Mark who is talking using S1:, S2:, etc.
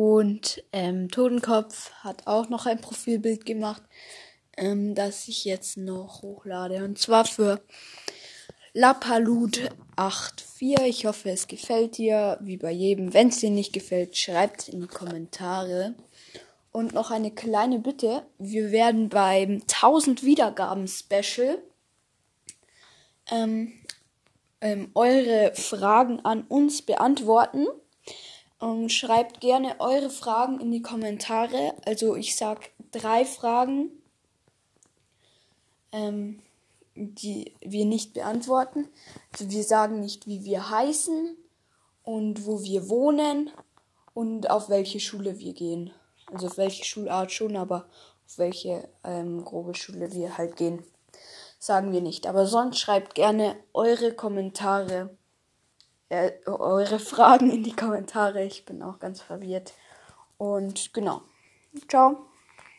S1: Und ähm, Totenkopf hat auch noch ein Profilbild gemacht, ähm, das ich jetzt noch hochlade. Und zwar für Lapalut84. Ich hoffe, es gefällt dir, wie bei jedem. Wenn es dir nicht gefällt, schreibt in die Kommentare. Und noch eine kleine Bitte. Wir werden beim 1000 Wiedergaben Special ähm, ähm, eure Fragen an uns beantworten. Ähm, schreibt gerne eure Fragen in die Kommentare. Also ich sag drei Fragen, ähm, die wir nicht beantworten. Also wir sagen nicht, wie wir heißen und wo wir wohnen und auf welche Schule wir gehen. Also auf welche Schulart schon, aber auf welche ähm, grobe Schule wir halt gehen. Sagen wir nicht. Aber sonst schreibt gerne eure Kommentare, äh, eure Fragen in die Kommentare. Ich bin auch ganz verwirrt. Und genau. Ciao.